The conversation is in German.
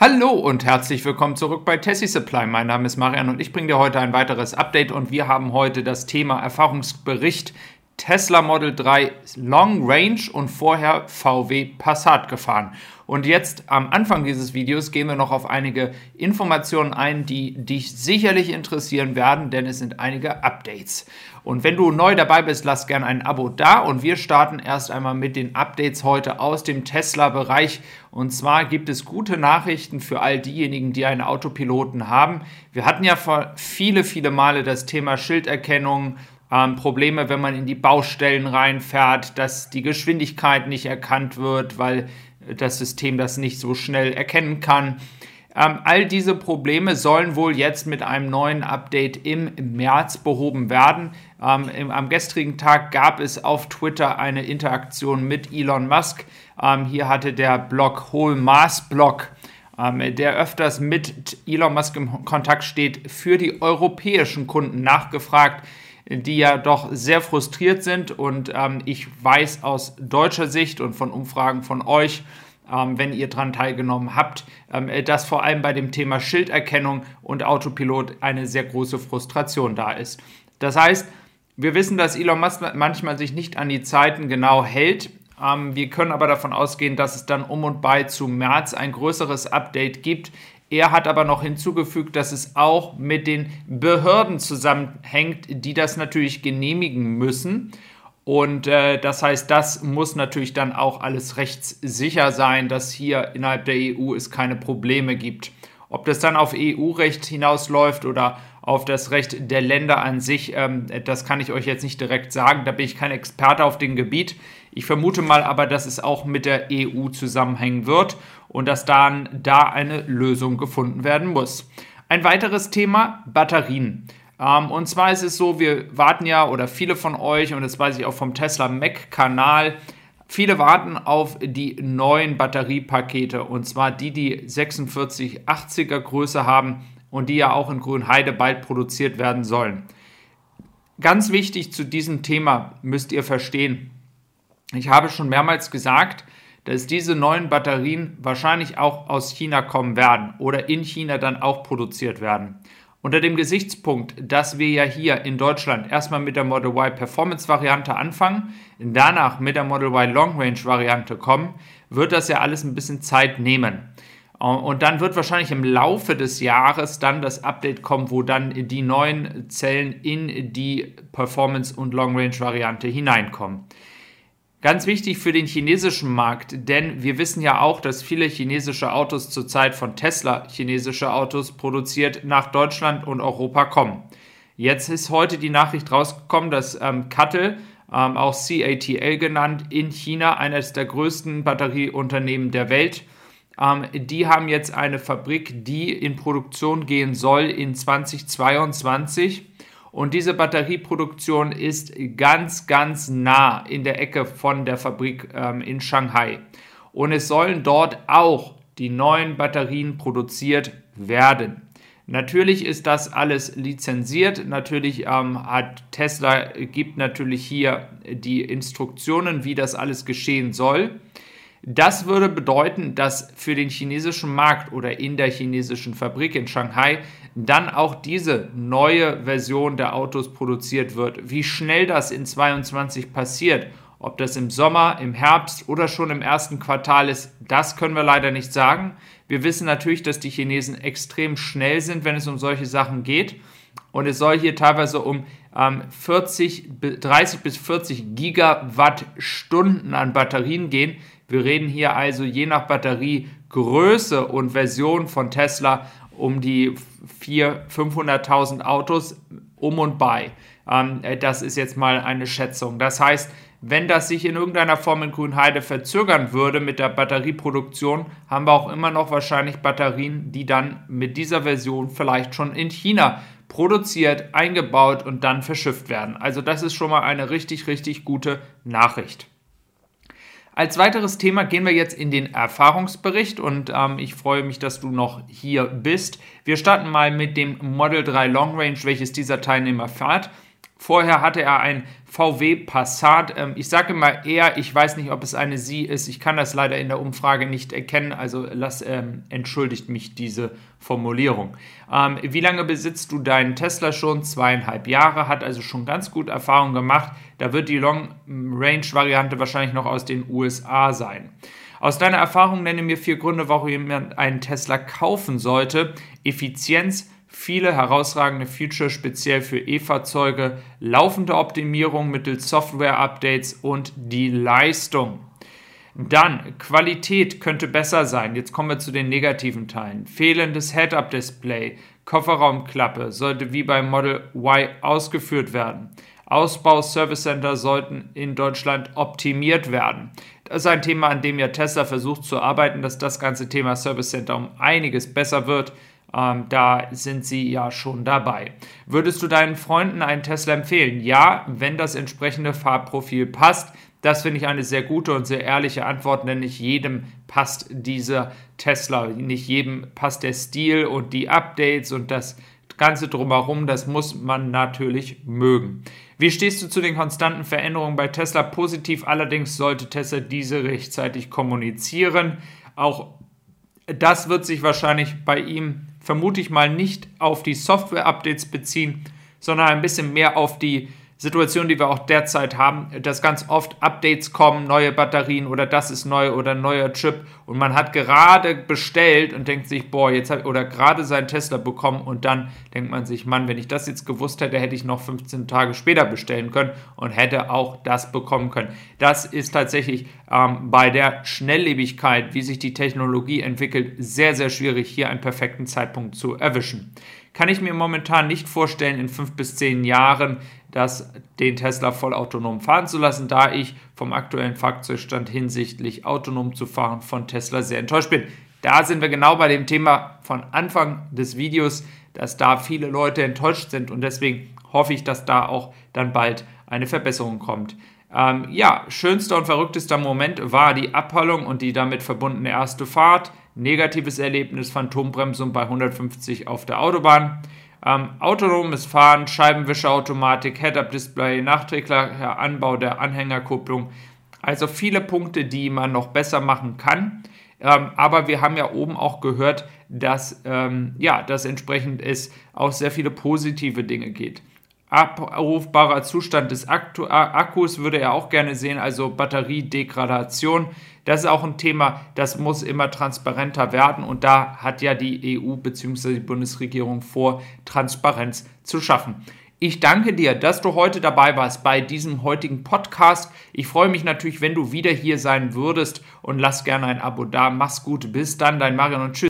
Hallo und herzlich willkommen zurück bei Tessie Supply. Mein Name ist Marian und ich bringe dir heute ein weiteres Update und wir haben heute das Thema Erfahrungsbericht Tesla Model 3 Long Range und vorher VW Passat gefahren. Und jetzt am Anfang dieses Videos gehen wir noch auf einige Informationen ein, die dich sicherlich interessieren werden, denn es sind einige Updates. Und wenn du neu dabei bist, lass gerne ein Abo da und wir starten erst einmal mit den Updates heute aus dem Tesla-Bereich. Und zwar gibt es gute Nachrichten für all diejenigen, die einen Autopiloten haben. Wir hatten ja viele, viele Male das Thema Schilderkennung, ähm, Probleme, wenn man in die Baustellen reinfährt, dass die Geschwindigkeit nicht erkannt wird, weil das System das nicht so schnell erkennen kann. Ähm, all diese Probleme sollen wohl jetzt mit einem neuen Update im März behoben werden. Ähm, im, am gestrigen Tag gab es auf Twitter eine Interaktion mit Elon Musk. Ähm, hier hatte der Blog Whole Mars Blog ähm, der öfters mit Elon Musk im Kontakt steht, für die europäischen Kunden nachgefragt, die ja doch sehr frustriert sind. Und ähm, ich weiß aus deutscher Sicht und von Umfragen von euch, ähm, wenn ihr daran teilgenommen habt, ähm, dass vor allem bei dem Thema Schilderkennung und Autopilot eine sehr große Frustration da ist. Das heißt, wir wissen, dass Elon Musk manchmal sich nicht an die Zeiten genau hält. Ähm, wir können aber davon ausgehen, dass es dann um und bei zu März ein größeres Update gibt, er hat aber noch hinzugefügt, dass es auch mit den Behörden zusammenhängt, die das natürlich genehmigen müssen. Und äh, das heißt, das muss natürlich dann auch alles rechtssicher sein, dass hier innerhalb der EU es keine Probleme gibt. Ob das dann auf EU-Recht hinausläuft oder auf das Recht der Länder an sich, ähm, das kann ich euch jetzt nicht direkt sagen. Da bin ich kein Experte auf dem Gebiet. Ich vermute mal aber, dass es auch mit der EU zusammenhängen wird und dass dann da eine Lösung gefunden werden muss. Ein weiteres Thema, Batterien. Ähm, und zwar ist es so, wir warten ja, oder viele von euch, und das weiß ich auch vom Tesla Mac-Kanal, viele warten auf die neuen Batteriepakete, und zwar die, die 4680er Größe haben und die ja auch in Grünheide bald produziert werden sollen. Ganz wichtig zu diesem Thema müsst ihr verstehen, ich habe schon mehrmals gesagt, dass diese neuen Batterien wahrscheinlich auch aus China kommen werden oder in China dann auch produziert werden. Unter dem Gesichtspunkt, dass wir ja hier in Deutschland erstmal mit der Model Y Performance Variante anfangen, danach mit der Model Y Long Range Variante kommen, wird das ja alles ein bisschen Zeit nehmen. Und dann wird wahrscheinlich im Laufe des Jahres dann das Update kommen, wo dann die neuen Zellen in die Performance und Long Range Variante hineinkommen. Ganz wichtig für den chinesischen Markt, denn wir wissen ja auch, dass viele chinesische Autos zurzeit von Tesla chinesische Autos produziert nach Deutschland und Europa kommen. Jetzt ist heute die Nachricht rausgekommen, dass ähm, Kattel, ähm, auch CATL genannt, in China eines der größten Batterieunternehmen der Welt, ähm, die haben jetzt eine Fabrik, die in Produktion gehen soll in 2022 und diese Batterieproduktion ist ganz, ganz nah in der Ecke von der Fabrik ähm, in Shanghai. Und es sollen dort auch die neuen Batterien produziert werden. Natürlich ist das alles lizenziert. Natürlich ähm, hat Tesla gibt natürlich hier die Instruktionen, wie das alles geschehen soll. Das würde bedeuten, dass für den chinesischen Markt oder in der chinesischen Fabrik in Shanghai dann auch diese neue Version der Autos produziert wird. Wie schnell das in 2022 passiert, ob das im Sommer, im Herbst oder schon im ersten Quartal ist, das können wir leider nicht sagen. Wir wissen natürlich, dass die Chinesen extrem schnell sind, wenn es um solche Sachen geht. Und es soll hier teilweise um ähm, 40, 30 bis 40 Gigawattstunden an Batterien gehen. Wir reden hier also je nach Batteriegröße und Version von Tesla um die 400.000, 500.000 Autos um und bei. Ähm, äh, das ist jetzt mal eine Schätzung. Das heißt, wenn das sich in irgendeiner Form in Grünheide verzögern würde mit der Batterieproduktion, haben wir auch immer noch wahrscheinlich Batterien, die dann mit dieser Version vielleicht schon in China produziert, eingebaut und dann verschifft werden. Also das ist schon mal eine richtig, richtig gute Nachricht. Als weiteres Thema gehen wir jetzt in den Erfahrungsbericht und ähm, ich freue mich, dass du noch hier bist. Wir starten mal mit dem Model 3 Long Range, welches dieser Teilnehmer fährt. Vorher hatte er ein VW Passat. Ähm, ich sage immer eher, ich weiß nicht, ob es eine Sie ist. Ich kann das leider in der Umfrage nicht erkennen. Also lass, ähm, entschuldigt mich diese Formulierung. Ähm, wie lange besitzt du deinen Tesla schon? Zweieinhalb Jahre, hat also schon ganz gut Erfahrung gemacht. Da wird die Long Range Variante wahrscheinlich noch aus den USA sein. Aus deiner Erfahrung nenne mir vier Gründe, warum jemand einen Tesla kaufen sollte. Effizienz, viele herausragende Features speziell für E-Fahrzeuge, laufende Optimierung mittels Software-Updates und die Leistung. Dann, Qualität könnte besser sein. Jetzt kommen wir zu den negativen Teilen. Fehlendes Head-Up-Display, Kofferraumklappe sollte wie beim Model Y ausgeführt werden. Ausbau Service Center sollten in Deutschland optimiert werden. Das ist ein Thema, an dem ja Tesla versucht zu arbeiten, dass das ganze Thema Service Center um einiges besser wird. Ähm, da sind sie ja schon dabei. Würdest du deinen Freunden einen Tesla empfehlen? Ja, wenn das entsprechende Fahrprofil passt. Das finde ich eine sehr gute und sehr ehrliche Antwort, denn nicht jedem passt dieser Tesla, nicht jedem passt der Stil und die Updates und das Ganze drumherum, das muss man natürlich mögen. Wie stehst du zu den konstanten Veränderungen bei Tesla? Positiv allerdings sollte Tesla diese rechtzeitig kommunizieren. Auch das wird sich wahrscheinlich bei ihm vermute ich mal nicht auf die Software-Updates beziehen, sondern ein bisschen mehr auf die Situation, die wir auch derzeit haben, dass ganz oft Updates kommen, neue Batterien oder das ist neu oder neuer Chip und man hat gerade bestellt und denkt sich, boah, jetzt hat oder gerade seinen Tesla bekommen und dann denkt man sich, Mann, wenn ich das jetzt gewusst hätte, hätte ich noch 15 Tage später bestellen können und hätte auch das bekommen können. Das ist tatsächlich ähm, bei der Schnelllebigkeit, wie sich die Technologie entwickelt, sehr, sehr schwierig, hier einen perfekten Zeitpunkt zu erwischen kann ich mir momentan nicht vorstellen, in fünf bis zehn Jahren das, den Tesla vollautonom fahren zu lassen, da ich vom aktuellen Fahrzeugstand hinsichtlich autonom zu fahren von Tesla sehr enttäuscht bin. Da sind wir genau bei dem Thema von Anfang des Videos, dass da viele Leute enttäuscht sind und deswegen hoffe ich, dass da auch dann bald eine Verbesserung kommt. Ähm, ja, schönster und verrücktester Moment war die Abholung und die damit verbundene erste Fahrt. Negatives Erlebnis, Phantombremsung bei 150 auf der Autobahn. Ähm, autonomes Fahren, Scheibenwischerautomatik, Head-Up-Display, nachträglicher Anbau der Anhängerkupplung. Also viele Punkte, die man noch besser machen kann. Ähm, aber wir haben ja oben auch gehört, dass ähm, ja, das entsprechend es auch sehr viele positive Dinge geht abrufbarer Zustand des Akkus würde er auch gerne sehen, also Batteriedegradation. Das ist auch ein Thema, das muss immer transparenter werden und da hat ja die EU bzw. die Bundesregierung vor, Transparenz zu schaffen. Ich danke dir, dass du heute dabei warst bei diesem heutigen Podcast. Ich freue mich natürlich, wenn du wieder hier sein würdest und lass gerne ein Abo da. Mach's gut. Bis dann, dein Marion und tschüss.